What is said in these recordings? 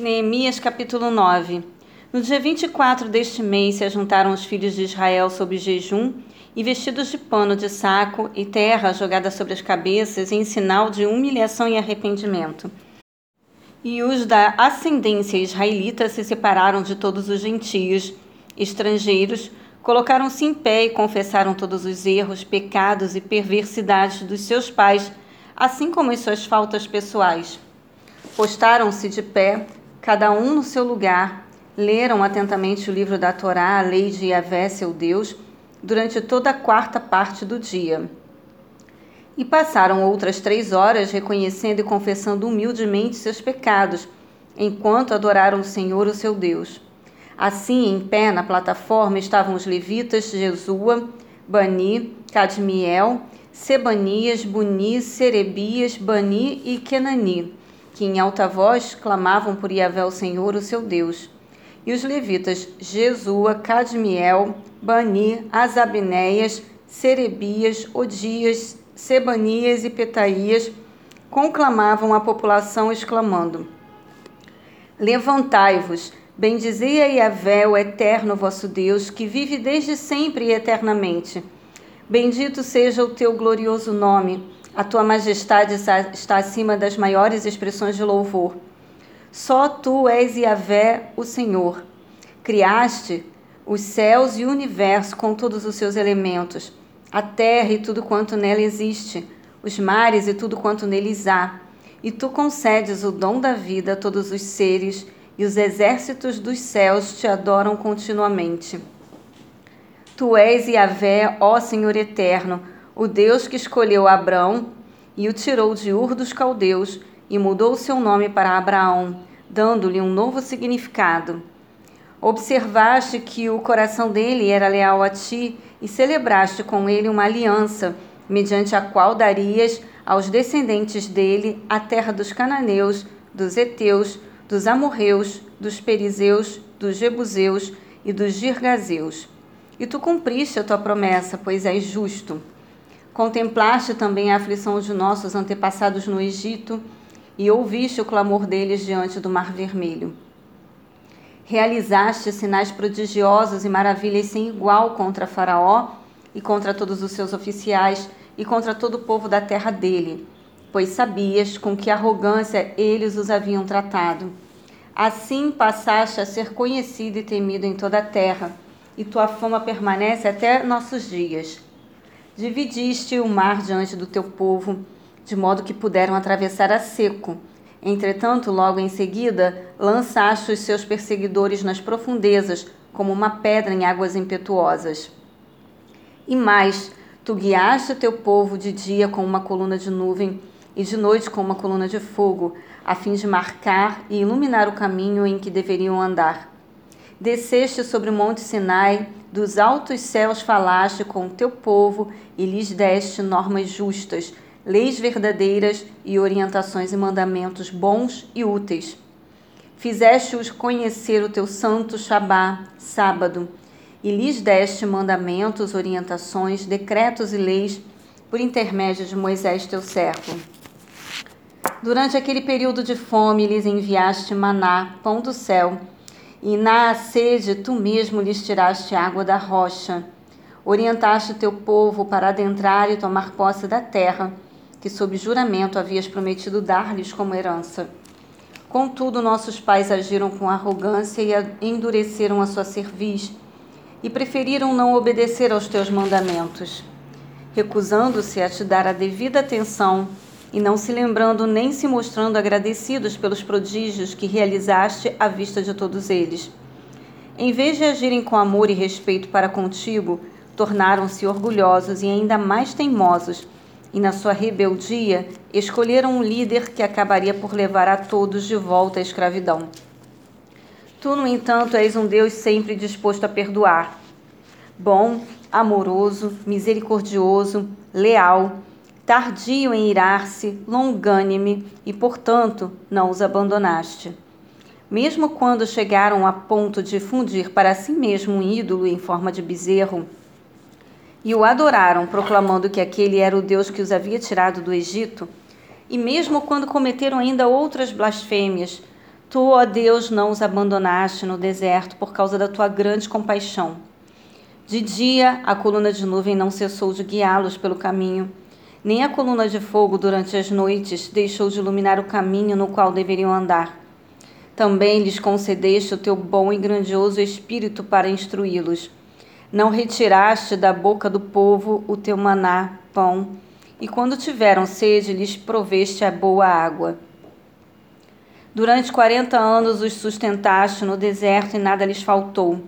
Neemias capítulo 9 No dia 24 deste mês se ajuntaram os filhos de Israel sob jejum e vestidos de pano de saco e terra jogada sobre as cabeças em sinal de humilhação e arrependimento. E os da ascendência israelita se separaram de todos os gentios, estrangeiros, colocaram-se em pé e confessaram todos os erros, pecados e perversidades dos seus pais, assim como as suas faltas pessoais. Postaram-se de pé cada um no seu lugar, leram atentamente o livro da Torá, a lei de Yahvé, seu Deus, durante toda a quarta parte do dia. E passaram outras três horas reconhecendo e confessando humildemente seus pecados, enquanto adoraram o Senhor, o seu Deus. Assim, em pé na plataforma estavam os levitas Jesua, Bani, Cadmiel, Sebanias, Buni, Serebias, Bani e Kenani que em alta voz clamavam por Yahvé o Senhor, o seu Deus. E os levitas Jesua, Cadmiel, Bani, Asabneias, Serebias, Odias, Sebanias e Petaías conclamavam a população, exclamando: Levantai-vos, bendizei a Yahvé, o eterno vosso Deus, que vive desde sempre e eternamente. Bendito seja o teu glorioso nome a tua majestade está acima das maiores expressões de louvor. Só tu és Yahvé, o Senhor. Criaste os céus e o universo com todos os seus elementos, a terra e tudo quanto nela existe, os mares e tudo quanto neles há. E tu concedes o dom da vida a todos os seres, e os exércitos dos céus te adoram continuamente. Tu és Yahvé, ó Senhor eterno, o Deus que escolheu Abrão e o tirou de Ur dos Caldeus e mudou seu nome para Abraão, dando-lhe um novo significado. Observaste que o coração dele era leal a ti e celebraste com ele uma aliança, mediante a qual darias aos descendentes dele a terra dos cananeus, dos heteus, dos amorreus, dos perizeus, dos jebuseus e dos girgazeus. E tu cumpriste a tua promessa, pois és justo. Contemplaste também a aflição de nossos antepassados no Egito e ouviste o clamor deles diante do Mar Vermelho. Realizaste sinais prodigiosos e maravilhas sem igual contra Faraó e contra todos os seus oficiais e contra todo o povo da terra dele, pois sabias com que arrogância eles os haviam tratado. Assim passaste a ser conhecido e temido em toda a terra, e tua fama permanece até nossos dias. Dividiste o mar diante do teu povo, de modo que puderam atravessar a seco. Entretanto, logo em seguida, lançaste os seus perseguidores nas profundezas, como uma pedra em águas impetuosas. E mais, tu guiaste o teu povo de dia com uma coluna de nuvem e de noite com uma coluna de fogo, a fim de marcar e iluminar o caminho em que deveriam andar. Desceste sobre o monte Sinai, dos altos céus falaste com o teu povo e lhes deste normas justas, leis verdadeiras e orientações e mandamentos bons e úteis. Fizeste-os conhecer o teu santo Shabá, sábado, e lhes deste mandamentos, orientações, decretos e leis por intermédio de Moisés, teu servo. Durante aquele período de fome, lhes enviaste maná, pão do céu, e na sede tu mesmo lhes tiraste água da rocha. Orientaste o teu povo para adentrar e tomar posse da terra, que sob juramento havias prometido dar-lhes como herança. Contudo, nossos pais agiram com arrogância e endureceram a sua cerviz, e preferiram não obedecer aos teus mandamentos. Recusando-se a te dar a devida atenção, e não se lembrando nem se mostrando agradecidos pelos prodígios que realizaste à vista de todos eles. Em vez de agirem com amor e respeito para contigo, tornaram-se orgulhosos e ainda mais teimosos, e na sua rebeldia escolheram um líder que acabaria por levar a todos de volta à escravidão. Tu, no entanto, és um Deus sempre disposto a perdoar. Bom, amoroso, misericordioso, leal, tardio em irar-se, longânime, e, portanto, não os abandonaste. Mesmo quando chegaram a ponto de fundir para si mesmo um ídolo em forma de bezerro, e o adoraram, proclamando que aquele era o Deus que os havia tirado do Egito, e mesmo quando cometeram ainda outras blasfêmias, Tu, ó Deus, não os abandonaste no deserto por causa da tua grande compaixão. De dia, a coluna de nuvem não cessou de guiá-los pelo caminho, nem a coluna de fogo durante as noites deixou de iluminar o caminho no qual deveriam andar. Também lhes concedeste o teu bom e grandioso espírito para instruí-los. Não retiraste da boca do povo o teu maná, pão, e quando tiveram sede, lhes proveste a boa água. Durante quarenta anos os sustentaste no deserto e nada lhes faltou.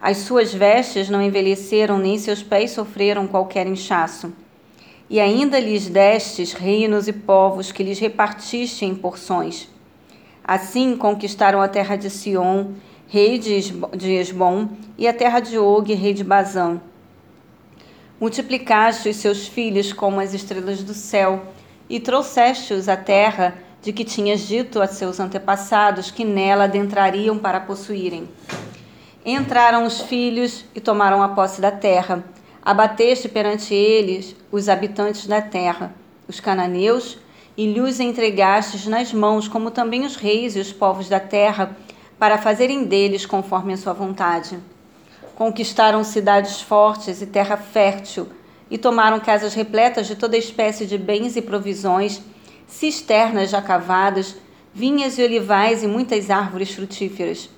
As suas vestes não envelheceram, nem seus pés sofreram qualquer inchaço. E ainda lhes destes reinos e povos que lhes repartiste em porções. Assim conquistaram a terra de Sion, rei de Esbom, e a terra de Og, rei de Bazã. Multiplicaste os seus filhos como as estrelas do céu, e trouxeste-os à terra de que tinhas dito a seus antepassados que nela adentrariam para possuírem. Entraram os filhos e tomaram a posse da terra. Abateste perante eles os habitantes da terra, os cananeus, e lhes entregastes nas mãos, como também os reis e os povos da terra, para fazerem deles conforme a sua vontade. Conquistaram cidades fortes e terra fértil, e tomaram casas repletas de toda espécie de bens e provisões cisternas já cavadas, vinhas e olivais e muitas árvores frutíferas.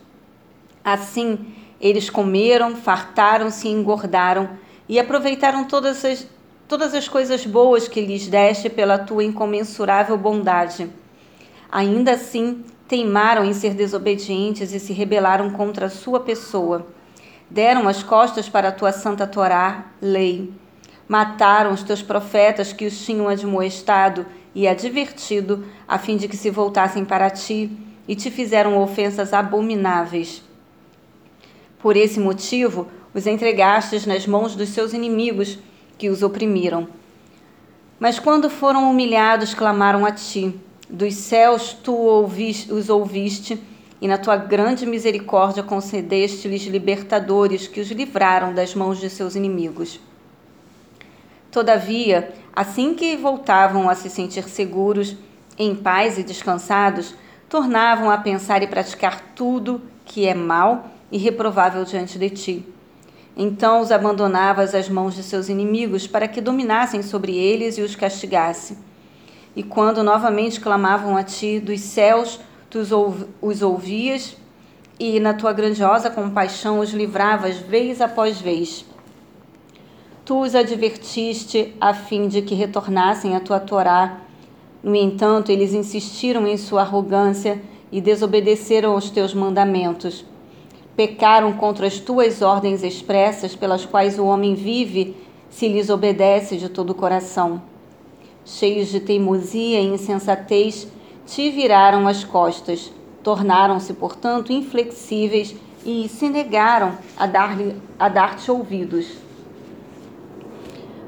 Assim, eles comeram, fartaram-se e engordaram, e aproveitaram todas as, todas as coisas boas que lhes deste pela tua incomensurável bondade. Ainda assim, teimaram em ser desobedientes e se rebelaram contra a sua pessoa. Deram as costas para a tua santa Torá, lei. Mataram os teus profetas que os tinham admoestado e advertido, a fim de que se voltassem para ti, e te fizeram ofensas abomináveis. Por esse motivo, os entregastes nas mãos dos seus inimigos, que os oprimiram. Mas quando foram humilhados, clamaram a ti. Dos céus tu os ouviste, e na tua grande misericórdia concedeste-lhes libertadores que os livraram das mãos de seus inimigos. Todavia, assim que voltavam a se sentir seguros, em paz e descansados, tornavam a pensar e praticar tudo que é mal e reprovável diante de ti. Então os abandonavas às mãos de seus inimigos para que dominassem sobre eles e os castigasse. E quando novamente clamavam a ti dos céus, tu os ouvias e na tua grandiosa compaixão os livravas vez após vez. Tu os advertiste a fim de que retornassem à tua Torá. No entanto, eles insistiram em sua arrogância e desobedeceram aos teus mandamentos. Pecaram contra as tuas ordens expressas, pelas quais o homem vive se lhes obedece de todo o coração. Cheios de teimosia e insensatez, te viraram as costas, tornaram-se, portanto, inflexíveis e se negaram a dar-te dar ouvidos.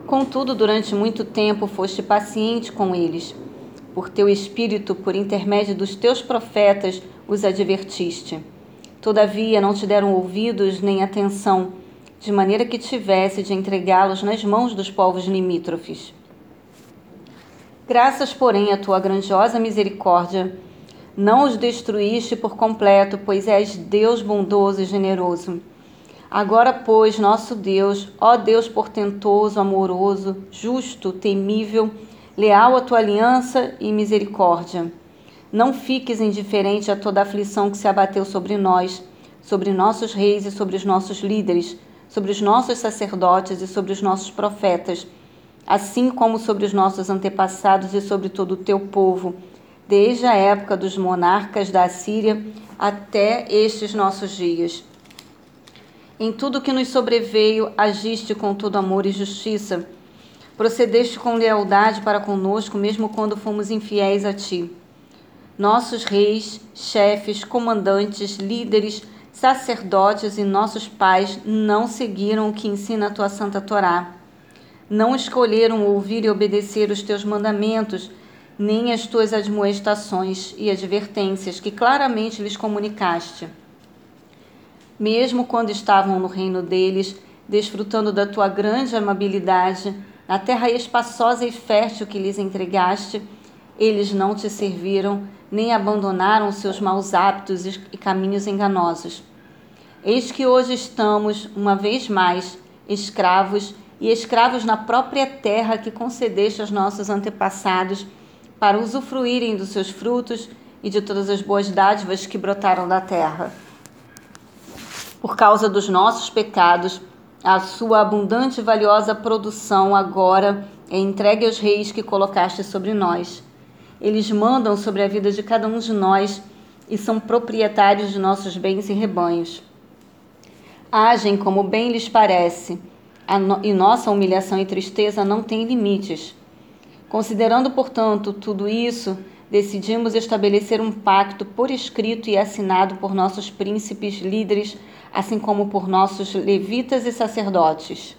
Contudo, durante muito tempo foste paciente com eles. Por teu espírito, por intermédio dos teus profetas, os advertiste. Todavia, não te deram ouvidos nem atenção, de maneira que tivesse de entregá-los nas mãos dos povos limítrofes. Graças, porém, à tua grandiosa misericórdia, não os destruíste por completo, pois és Deus bondoso e generoso Agora, pois, nosso Deus, ó Deus portentoso, amoroso, justo, temível, leal à tua aliança e misericórdia, não fiques indiferente a toda a aflição que se abateu sobre nós, sobre nossos reis e sobre os nossos líderes, sobre os nossos sacerdotes e sobre os nossos profetas, assim como sobre os nossos antepassados e sobre todo o teu povo, desde a época dos monarcas da Assíria até estes nossos dias em tudo que nos sobreveio, agiste com todo amor e justiça. Procedeste com lealdade para conosco, mesmo quando fomos infiéis a ti. Nossos reis, chefes, comandantes, líderes, sacerdotes e nossos pais não seguiram o que ensina a tua santa Torá. Não escolheram ouvir e obedecer os teus mandamentos, nem as tuas admoestações e advertências que claramente lhes comunicaste mesmo quando estavam no reino deles, desfrutando da tua grande amabilidade, na terra espaçosa e fértil que lhes entregaste, eles não te serviram, nem abandonaram seus maus hábitos e caminhos enganosos. Eis que hoje estamos, uma vez mais, escravos e escravos na própria terra que concedeste aos nossos antepassados para usufruírem dos seus frutos e de todas as boas dádivas que brotaram da terra. Por causa dos nossos pecados, a sua abundante e valiosa produção agora é entregue aos reis que colocaste sobre nós. Eles mandam sobre a vida de cada um de nós e são proprietários de nossos bens e rebanhos. Agem como bem lhes parece, e nossa humilhação e tristeza não têm limites. Considerando, portanto, tudo isso, decidimos estabelecer um pacto por escrito e assinado por nossos príncipes líderes, assim como por nossos levitas e sacerdotes